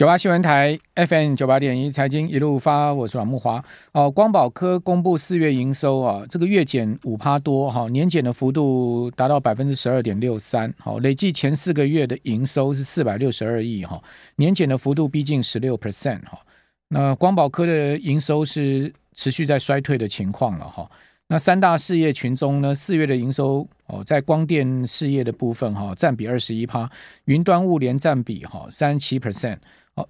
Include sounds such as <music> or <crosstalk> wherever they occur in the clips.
九八新闻台 FM 九八点一财经一路发，我是阮木华。哦，光宝科公布四月营收啊，这个月减五趴多哈，年减的幅度达到百分之十二点六三。好，累计前四个月的营收是四百六十二亿哈，年减的幅度逼近十六 percent 哈。那光宝科的营收是持续在衰退的情况了哈。那三大事业群中呢，四月的营收哦，在光电事业的部分哈，占比二十一趴，云端物联占比哈三十七 percent。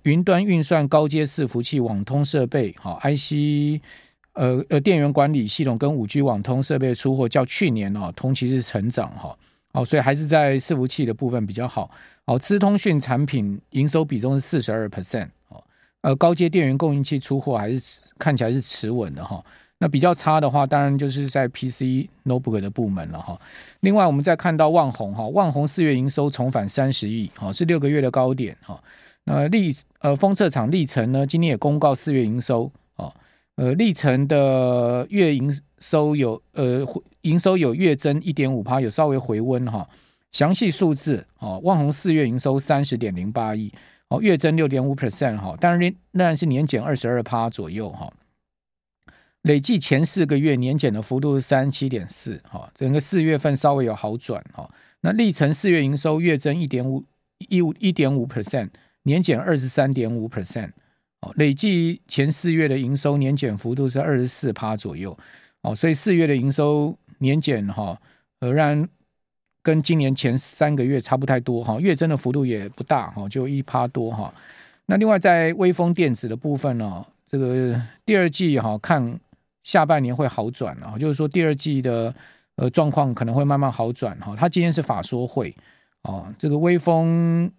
云端运算、高阶伺服器、网通设备，好，IC，呃呃，电源管理系统跟五 G 网通设备出货较去年哦同期是成长哈，哦，所以还是在伺服器的部分比较好。好，资通讯产品营收比重是四十二 percent，哦，呃，高阶电源供应器出货还是看起来是持稳的哈。那比较差的话，当然就是在 PC notebook 的部门了哈。另外，我们再看到旺宏哈，旺宏四月营收重返三十亿，哦，是六个月的高点哈。呃，力呃，封测厂历程呢，今天也公告四月营收哦，呃，历程的月营收有呃营收有月增一点五趴，有稍微回温哈。详细数字哦，万宏四月营收三十点零八亿哦，月增六点五 percent 哈，当然仍然是年减二十二趴左右哈。累计前四个月年减的幅度是三十七点四哈，整个四月份稍微有好转哈。那历程四月营收月增一点五一五一点五 percent。年减二十三点五 percent，哦，累计前四月的营收年减幅度是二十四趴左右，哦，所以四月的营收年减哈，仍然跟今年前三个月差不太多哈，月增的幅度也不大哈，就一趴多哈。那另外在微风电子的部分呢，这个第二季哈看下半年会好转啊，就是说第二季的呃状况可能会慢慢好转哈。他今天是法说会哦，这个微风。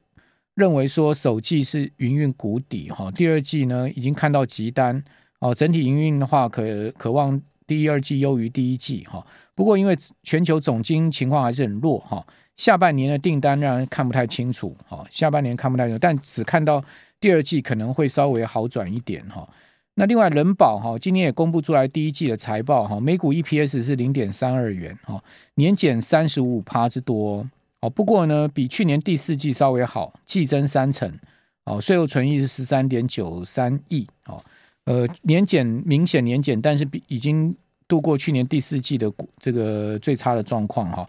认为说首季是营运谷底哈，第二季呢已经看到急单哦，整体营运的话可可望第二季优于第一季哈。不过因为全球总经情况还是很弱哈，下半年的订单让人看不太清楚哈，下半年看不太清楚，但只看到第二季可能会稍微好转一点哈。那另外人保哈今年也公布出来第一季的财报哈，每股 EPS 是零点三二元哈，年减三十五趴之多。哦，不过呢，比去年第四季稍微好，季增三成。哦，税后存益是十三点九三亿。哦，呃，年减明显年减，但是比已经度过去年第四季的这个最差的状况哈。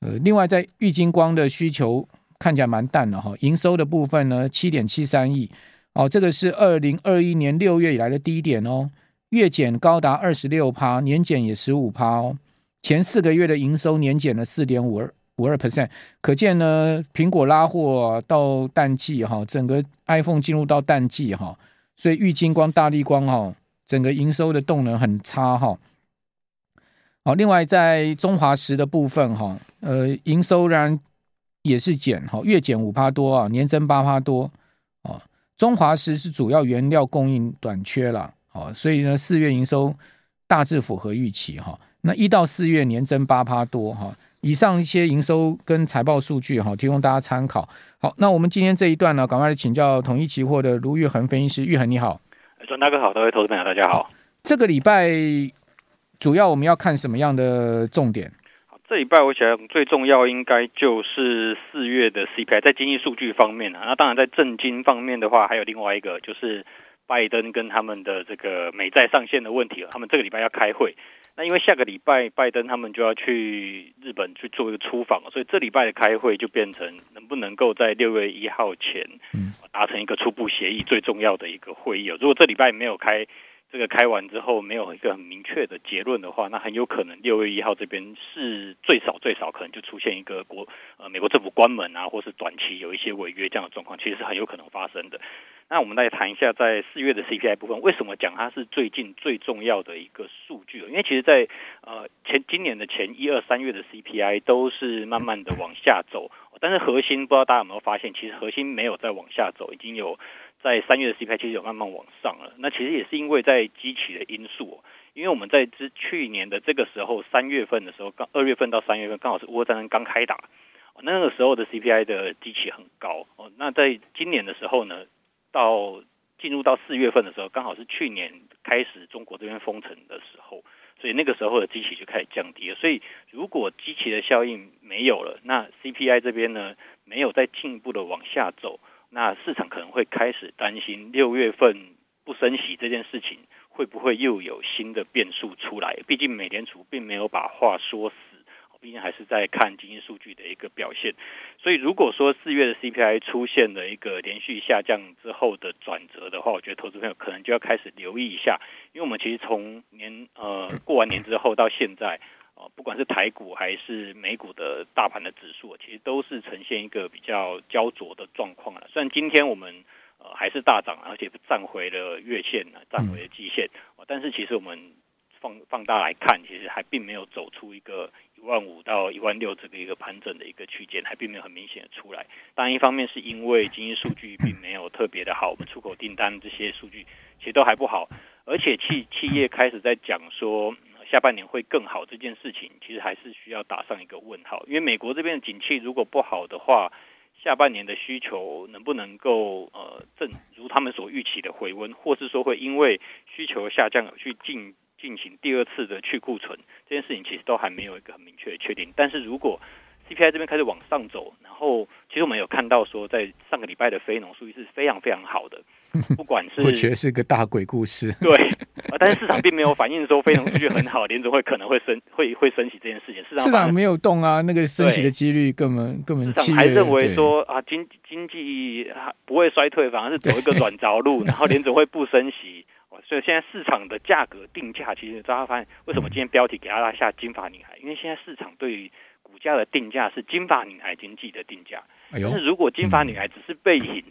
呃，另外在玉晶光的需求看起来蛮淡的哈，营收的部分呢七点七三亿。哦，这个是二零二一年六月以来的低点哦，月减高达二十六趴，年减也十五趴哦。前四个月的营收年减了四点五二。五二 percent，可见呢，苹果拉货到淡季哈，整个 iPhone 进入到淡季哈，所以玉金光、大立光哈，整个营收的动能很差哈。好，另外在中华石的部分哈，呃，营收然也是减哈，月减五趴多啊，年增八趴多啊。中华石是主要原料供应短缺了，好，所以呢，四月营收大致符合预期哈。那一到四月年增八趴多哈。以上一些营收跟财报数据哈，提供大家参考。好，那我们今天这一段呢，赶快来请教统一期货的卢玉恒分析师，玉恒你好。庄大哥好，各位投资朋友大家好。这个礼拜主要我们要看什么样的重点？好，这礼拜我想最重要应该就是四月的 CPI，在经济数据方面啊，那当然在政经方面的话，还有另外一个就是拜登跟他们的这个美债上限的问题了。他们这个礼拜要开会。那因为下个礼拜拜登他们就要去日本去做一个出访，所以这礼拜的开会就变成能不能够在六月一号前达成一个初步协议最重要的一个会议。如果这礼拜没有开，这个开完之后没有一个很明确的结论的话，那很有可能六月一号这边是最少最少可能就出现一个国呃美国政府关门啊，或是短期有一些违约这样的状况，其实是很有可能发生的。那我们来谈一下，在四月的 CPI 部分，为什么讲它是最近最重要的一个数据？因为其实在，呃前今年的前一二三月的 CPI 都是慢慢的往下走，但是核心不知道大家有没有发现，其实核心没有在往下走，已经有在三月的 CPI 其实有慢慢往上了。那其实也是因为在基期的因素，因为我们在之去年的这个时候，三月份的时候，刚二月份到三月份刚好是乌俄战争刚开打，那个时候的 CPI 的基期很高哦。那在今年的时候呢？到进入到四月份的时候，刚好是去年开始中国这边封城的时候，所以那个时候的机器就开始降低了。所以如果机器的效应没有了，那 CPI 这边呢没有再进一步的往下走，那市场可能会开始担心六月份不升息这件事情会不会又有新的变数出来？毕竟美联储并没有把话说死。毕竟还是在看经济数据的一个表现，所以如果说四月的 CPI 出现了一个连续下降之后的转折的话，我觉得投资朋友可能就要开始留意一下，因为我们其实从年呃过完年之后到现在，呃不管是台股还是美股的大盘的指数，其实都是呈现一个比较焦灼的状况了。虽然今天我们呃还是大涨，而且站回了月线呢，站回了季线，但是其实我们放放大来看，其实还并没有走出一个。一万五到一万六这个一个盘整的一个区间，还并没有很明显的出来。当然，一方面是因为经济数据并没有特别的好，我们出口订单这些数据其实都还不好，而且企企业开始在讲说下半年会更好这件事情，其实还是需要打上一个问号。因为美国这边的景气如果不好的话，下半年的需求能不能够呃正如他们所预期的回温，或是说会因为需求下降而去进。进行第二次的去库存这件事情，其实都还没有一个很明确的确定。但是如果 CPI 这边开始往上走，然后其实我们有看到说，在上个礼拜的非农数据是非常非常好的，<laughs> 不管是我觉得是个大鬼故事，对，但是市场并没有反映说非农数据很好，联总会可能会升会会升息这件事情。市场市场没有动啊，那个升息的几率根本根本市场还认为说啊经经济不会衰退，反而是走一个软着陆，然后联总会不升息。所以现在市场的价格定价，其实大家发现为什么今天标题给大家下金发女孩？因为现在市场对于股价的定价是金发女孩经济的定价。但是如果金发女孩只是背影，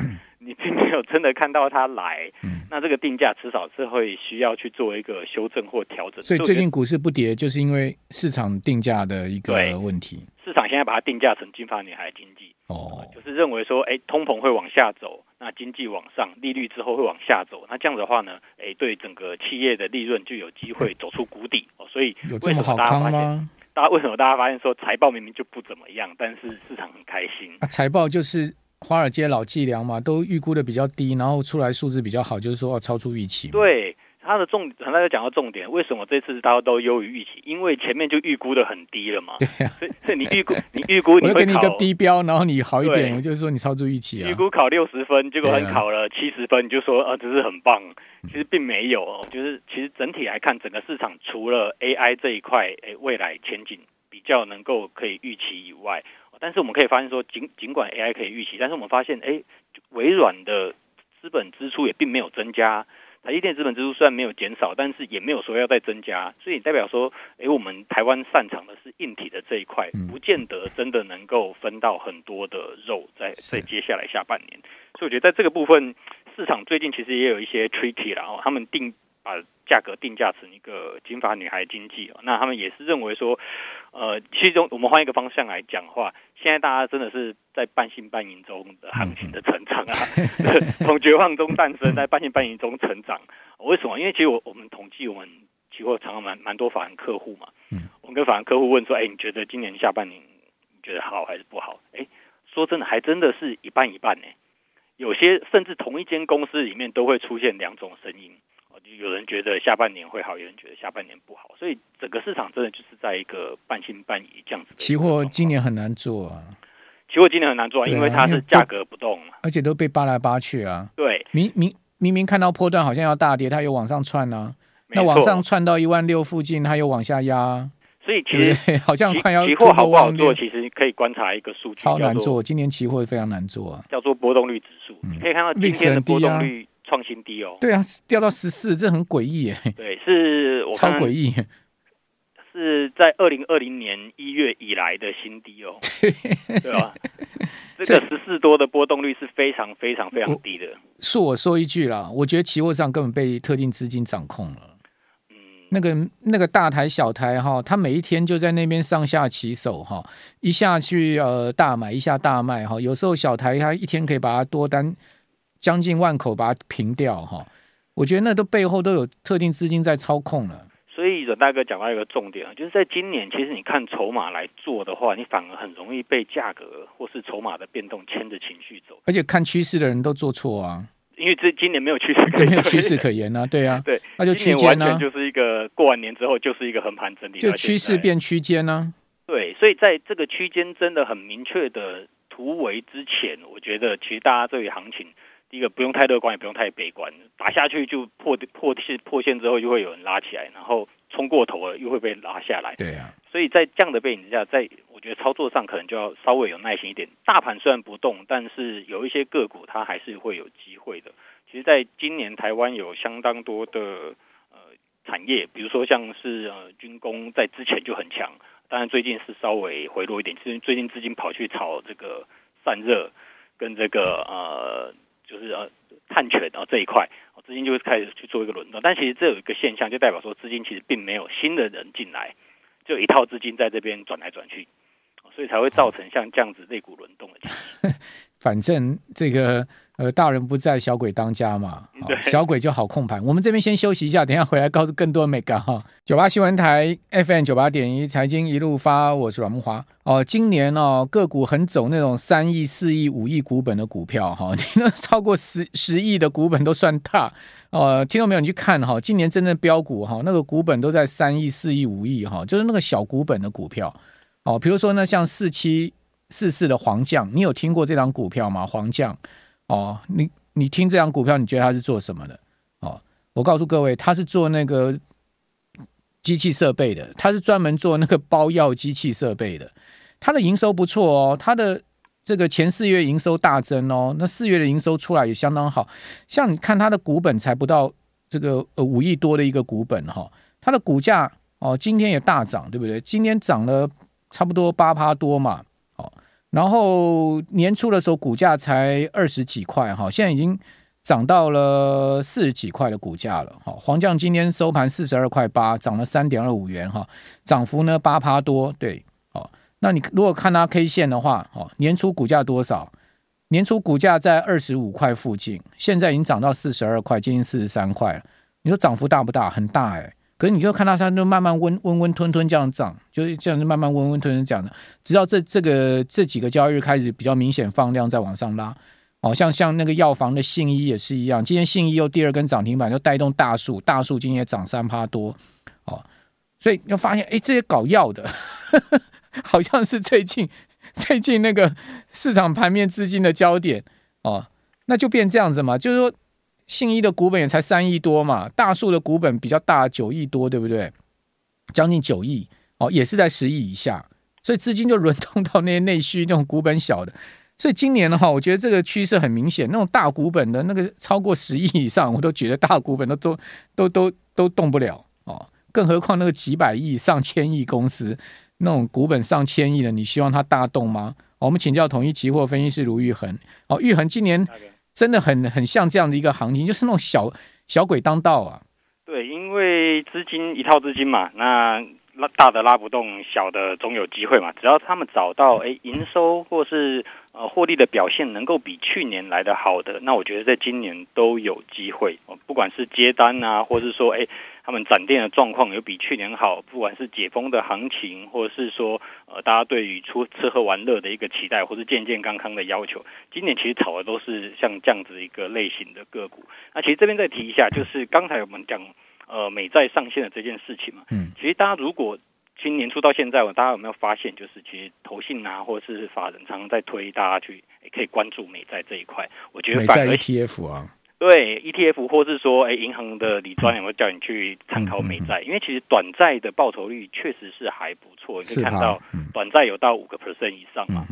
你并没有真的看到它来，那这个定价迟早是会需要去做一个修正或调整。所以最近股市不跌，就是因为市场定价的一个问题。市场现在把它定价成金发女孩经济。哦，就是认为说，哎，通膨会往下走，那经济往上，利率之后会往下走，那这样的话呢，哎，对整个企业的利润就有机会走出谷底哦。所以有这么好康吗？大家为什么大家发现说财报明明就不怎么样，但是市场很开心？啊，财报就是华尔街老伎俩嘛，都预估的比较低，然后出来数字比较好，就是说要超出预期。对。它的重，很大家讲到重点，为什么这次大家都优于预期？因为前面就预估的很低了嘛。对呀、啊，所以所以你预估，<laughs> 你预估你会考，我给你一个低标，然后你好一点，我就是说你超出预期啊。预估考六十分，结果你考了七十分，你就说啊，这是很棒。其实并没有，哦就是其实整体来看，整个市场除了 AI 这一块，诶，未来前景比较能够可以预期以外，但是我们可以发现说，尽尽管 AI 可以预期，但是我们发现，哎，微软的资本支出也并没有增加。台积电资本支出虽然没有减少，但是也没有说要再增加，所以代表说，哎，我们台湾擅长的是硬体的这一块，不见得真的能够分到很多的肉在在接下来下半年。所以我觉得在这个部分，市场最近其实也有一些 tricky 啦，他们定把价格定价成一个金发女孩经济，那他们也是认为说，呃，其中我们换一个方向来讲话。现在大家真的是在半信半疑中的行情的成长啊，从绝望中诞生，在半信半疑中成长。为什么？因为其实我我们统计，我们期货常常蛮蛮多法人客户嘛。嗯，我们跟法人客户问说：“哎，你觉得今年下半年你觉得好还是不好？”哎，说真的，还真的是一半一半呢。有些甚至同一间公司里面都会出现两种声音。有人觉得下半年会好，有人觉得下半年不好，所以整个市场真的就是在一个半信半疑这样子。期货今年很难做啊，期货今年很难做啊，因为它是价格不动，而且都被扒来扒去啊。对，明明明明看到波段好像要大跌，它又往上窜呢，那往上窜到一万六附近，它又往下压，所以其实 <laughs> 好像快要期货好不好做，其实可以观察一个数据，超难做，今年期货非常难做啊，叫做波动率指数，你可以看到今天的波动率。创新低哦，对啊，掉到十四，这很诡异耶。对，是我超诡异，是在二零二零年一月以来的新低哦。<laughs> 对吧？<laughs> 这个十四多的波动率是非常非常非常低的。恕我说一句啦，我觉得期货上根本被特定资金掌控了。嗯，那个那个大台小台哈，他每一天就在那边上下起手哈，一下去呃大买，一下大卖哈。有时候小台他一天可以把它多单。将近万口把它平掉哈，我觉得那都背后都有特定资金在操控了。所以阮大哥讲到一个重点啊，就是在今年，其实你看筹码来做的话，你反而很容易被价格或是筹码的变动牵着情绪走。而且看趋势的人都做错啊，因为这今年没有趋势，<laughs> 没有趋势可言啊，对啊，对，那就区间呢，就是一个过完年之后就是一个横盘整理，就趋势变区间呢。对，所以在这个区间真的很明确的。突围之前，我觉得其实大家对于行情，第一个不用太乐观，也不用太悲观，打下去就破破线破线之后，就会有人拉起来，然后冲过头了又会被拉下来。对啊，所以在这样的背景之下，在我觉得操作上可能就要稍微有耐心一点。大盘虽然不动，但是有一些个股它还是会有机会的。其实，在今年台湾有相当多的呃产业，比如说像是呃军工，在之前就很强。当然，最近是稍微回落一点，是最近资金跑去炒这个散热跟这个呃，就是呃碳权啊这一块，资金就会开始去做一个轮动。但其实这有一个现象，就代表说资金其实并没有新的人进来，就一套资金在这边转来转去，所以才会造成像这样子类股轮动的情况。<laughs> 反正这个。呃，大人不在，小鬼当家嘛，小鬼就好控盘。我们这边先休息一下，等一下回来告诉更多美感哈。九八新闻台 FM 九八点一财经一路发，我是阮木华。哦、呃，今年哦个股很走那种三亿、四亿、五亿股本的股票哈，<laughs> 你那超过十十亿的股本都算大。呃，听到没有？你去看哈，今年真正标股哈，那个股本都在三亿、四亿、五亿哈，就是那个小股本的股票。哦，比如说呢，像四七四四的黄将，你有听过这档股票吗？黄将。哦，你你听这张股票，你觉得他是做什么的？哦，我告诉各位，他是做那个机器设备的，他是专门做那个包药机器设备的。他的营收不错哦，他的这个前四月营收大增哦，那四月的营收出来也相当好。像你看他的股本才不到这个呃五亿多的一个股本哈，他的股价哦今天也大涨，对不对？今天涨了差不多八趴多嘛。然后年初的时候股价才二十几块哈，现在已经涨到了四十几块的股价了哈。黄酱今天收盘四十二块八，涨了三点二五元哈，涨幅呢八趴多。对，哦，那你如果看它 K 线的话，哦，年初股价多少？年初股价在二十五块附近，现在已经涨到四十二块，接近四十三块了。你说涨幅大不大？很大哎。可是你就看到它就慢慢温温温吞吞这样涨，就是这样子慢慢温温吞吞这样的，直到这这个这几个交易日开始比较明显放量再往上拉，哦，像像那个药房的信一也是一样，今天信一又第二根涨停板，就带动大树，大树今天也涨三趴多，哦，所以要发现，哎，这些搞药的呵呵，<laughs> 好像是最近最近那个市场盘面资金的焦点，哦，那就变这样子嘛，就是说。信一的股本也才三亿多嘛，大树的股本比较大，九亿多，对不对？将近九亿哦，也是在十亿以下，所以资金就轮动到那些内需那种股本小的。所以今年的话，我觉得这个趋势很明显，那种大股本的那个超过十亿以上，我都觉得大股本都都都都都动不了哦，更何况那个几百亿、上千亿公司那种股本上千亿的，你希望它大动吗？我们请教统一期货分析师卢昱衡哦，玉衡今年。真的很很像这样的一个行情，就是那种小小鬼当道啊。对，因为资金一套资金嘛，那拉大的拉不动，小的总有机会嘛。只要他们找到哎营收或是呃获利的表现能够比去年来的好的，那我觉得在今年都有机会。不管是接单啊，或是说哎。他们展店的状况有比去年好，不管是解封的行情，或者是说呃大家对于出吃喝玩乐的一个期待，或是健健康康的要求，今年其实炒的都是像这样子一个类型的个股。那其实这边再提一下，就是刚才我们讲呃美债上线的这件事情嘛，嗯，其实大家如果今年初到现在，我大家有没有发现，就是其实投信啊，或者是法人常常在推大家去可以关注美债这一块，我觉得反而 ETF 啊。对 ETF，或是说，哎，银行的理专有没有叫你去参考美债？因为其实短债的报酬率确实是还不错，你可以看到短债有到五个 percent 以上嘛。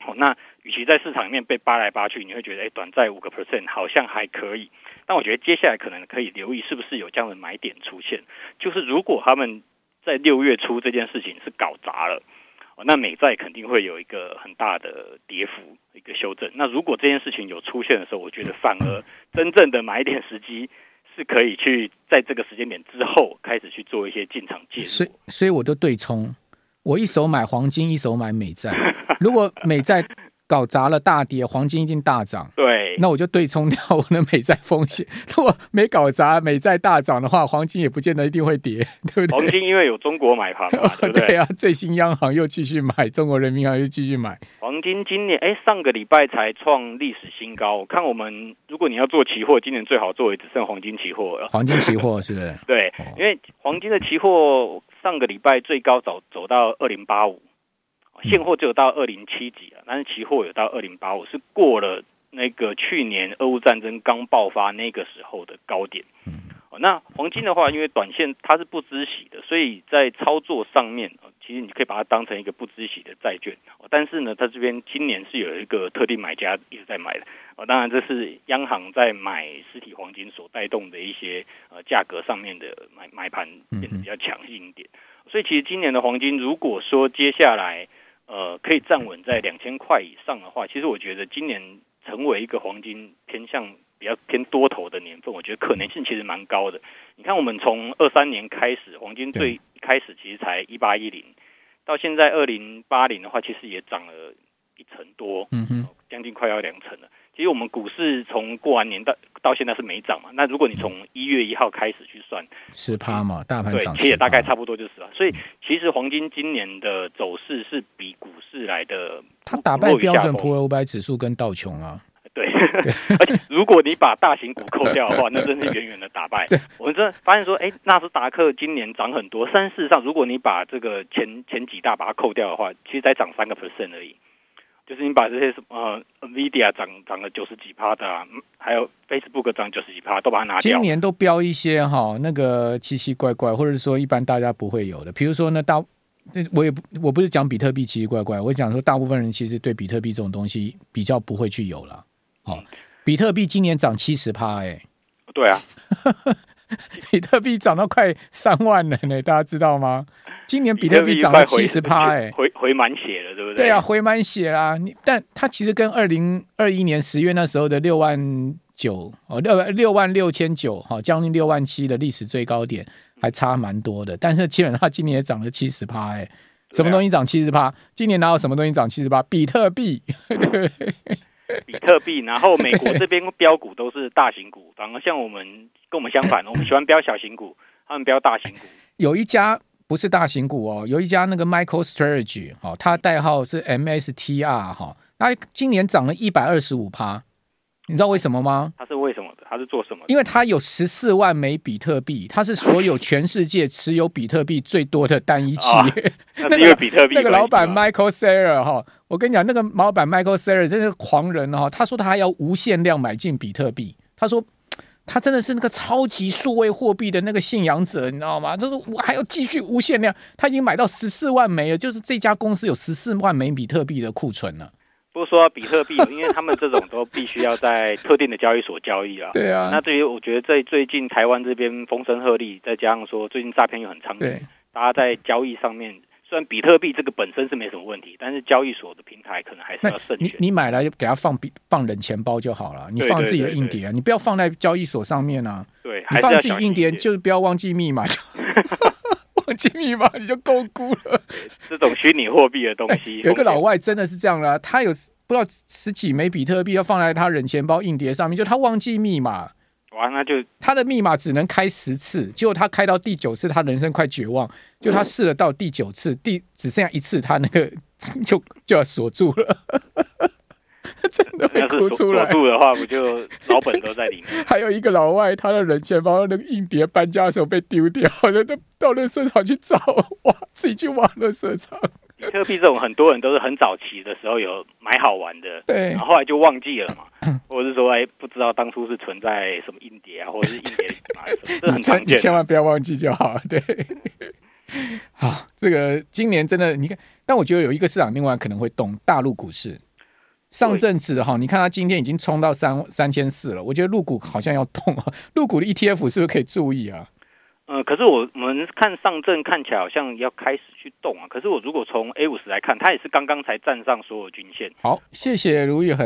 好，那与其在市场里面被扒来扒去，你会觉得，哎，短债五个 percent 好像还可以。但我觉得接下来可能可以留意，是不是有这样的买点出现？就是如果他们在六月初这件事情是搞砸了。那美债肯定会有一个很大的跌幅，一个修正。那如果这件事情有出现的时候，我觉得反而真正的买点时机是可以去在这个时间点之后开始去做一些进场介入。所以，所以我就对冲，我一手买黄金，一手买美债。<laughs> 如果美债。搞砸了大跌，黄金一定大涨。对，那我就对冲掉我的美债风险。<laughs> 如果没搞砸，美债大涨的话，黄金也不见得一定会跌，<laughs> 对不对？黄金因为有中国买盘嘛，<laughs> 对不对？对啊，最新央行又继续买，中国人民银行又继续买。黄金今年哎，上个礼拜才创历史新高。我看我们，如果你要做期货，今年最好做也只剩黄金期货了。黄金期货是不是？对，因为黄金的期货上个礼拜最高走走到二零八五。现货只有到二零七几啊，但是期货有到二零八五，是过了那个去年俄乌战争刚爆发那个时候的高点。那黄金的话，因为短线它是不孳息的，所以在操作上面，其实你可以把它当成一个不孳息的债券。但是呢，它这边今年是有一个特定买家一直在买的。当然这是央行在买实体黄金所带动的一些呃价格上面的买买盘变得比较强硬一点。所以其实今年的黄金，如果说接下来呃可以站稳在两千块以上的话，其实我觉得今年成为一个黄金偏向。比较偏多头的年份，我觉得可能性其实蛮高的。你看，我们从二三年开始，黄金最一开始其实才一八一零，到现在二零八零的话，其实也涨了一成多，嗯哼，将近快要两成了。其实我们股市从过完年到到现在是没涨嘛。那如果你从一月一号开始去算，十趴嘛，大盘涨，对，其实也大概差不多就是了。所以其实黄金今年的走势是比股市来的，它打败标准普尔五百指数跟道琼啊。对，<laughs> 而且如果你把大型股扣掉的话，<laughs> 那真是远远的打败。我们真的发现说，哎，纳斯达克今年涨很多，但事实上，如果你把这个前前几大把它扣掉的话，其实才涨三个 percent 而已。就是你把这些什么呃，NVIDIA 涨涨了九十几趴的，啊，还有 Facebook 涨九十几趴，都把它拿掉。今年都标一些哈，那个奇奇怪怪，或者说一般大家不会有的，比如说呢，大这我也不我不是讲比特币奇奇怪怪，我讲说大部分人其实对比特币这种东西比较不会去有了。哦，比特币今年涨七十趴，哎，对啊，<laughs> 比特币涨到快三万了呢，大家知道吗？今年比特币涨了七十趴，<laughs> 哎，回回满血了，对不对？对啊，回满血啦。你但它其实跟二零二一年十月那时候的六万九哦，六六万六千九，哈，将近六万七的历史最高点还差蛮多的。但是基本上今年也涨了七十趴，哎，什么东西涨七十趴？今年哪有什么东西涨七十趴？比特币。<laughs> 比特币，然后美国这边标股都是大型股，反而像我们跟我们相反，我们喜欢标小型股，他们标大型股。有一家不是大型股哦，有一家那个 Michael Strategy 哈，它代号是 MSTR 哈，那今年涨了一百二十五趴，你知道为什么吗？它是为什么的？它是做什么的？因为它有十四万枚比特币，它是所有全世界持有比特币最多的单一企业。<laughs> 那个比特币，那个老板 Michael Saylor 哈。我跟你讲，那个老板 Michael Saylor 真是狂人哈、哦！他说他还要无限量买进比特币。他说他真的是那个超级数位货币的那个信仰者，你知道吗？就是我还要继续无限量，他已经买到十四万枚了，就是这家公司有十四万枚比特币的库存了。不是说比特币，因为他们这种都必须要在特定的交易所交易啊。对啊。那对于我觉得在最近台湾这边风声鹤唳，再加上说最近诈骗又很猖獗，大家在交易上面。虽然比特币这个本身是没什么问题，但是交易所的平台可能还是要慎选。你你买来就给它放比放冷钱包就好了，你放自己的硬碟啊，你不要放在交易所上面啊。对，你放自己硬碟就是不要忘记密码，<laughs> 忘记密码你就够估了。这种虚拟货币的东西，有个老外真的是这样啦，他有不知道十几枚比特币要放在他冷钱包硬碟上面，就他忘记密码。哇，那就他的密码只能开十次，结果他开到第九次，他人生快绝望。就他试了到第九次，第只剩下一次，他那个 <laughs> 就就要锁住了，<laughs> 真的会哭出来。锁住的话，不就老本都在里面？<laughs> 还有一个老外，他的人钱包那个硬碟搬家的时候被丢掉了，他到垃圾场去找，哇，自己去挖垃圾场。比特币这种很多人都是很早期的时候有买好玩的，对，然后后来就忘记了嘛，<laughs> 或者是说哎不知道当初是存在什么硬碟啊，或者是硬碟买什么，<laughs> 这很常见。你千万不要忘记就好了，对。<laughs> 好，这个今年真的你看，但我觉得有一个市场另外可能会动，大陆股市。上证指哈，你看它今天已经冲到三三千四了，我觉得陆股好像要动啊，陆股的 ETF 是不是可以注意啊？呃，可是我我们看上证看起来好像要开始去动啊。可是我如果从 A 五十来看，它也是刚刚才站上所有均线。好，谢谢卢玉恒。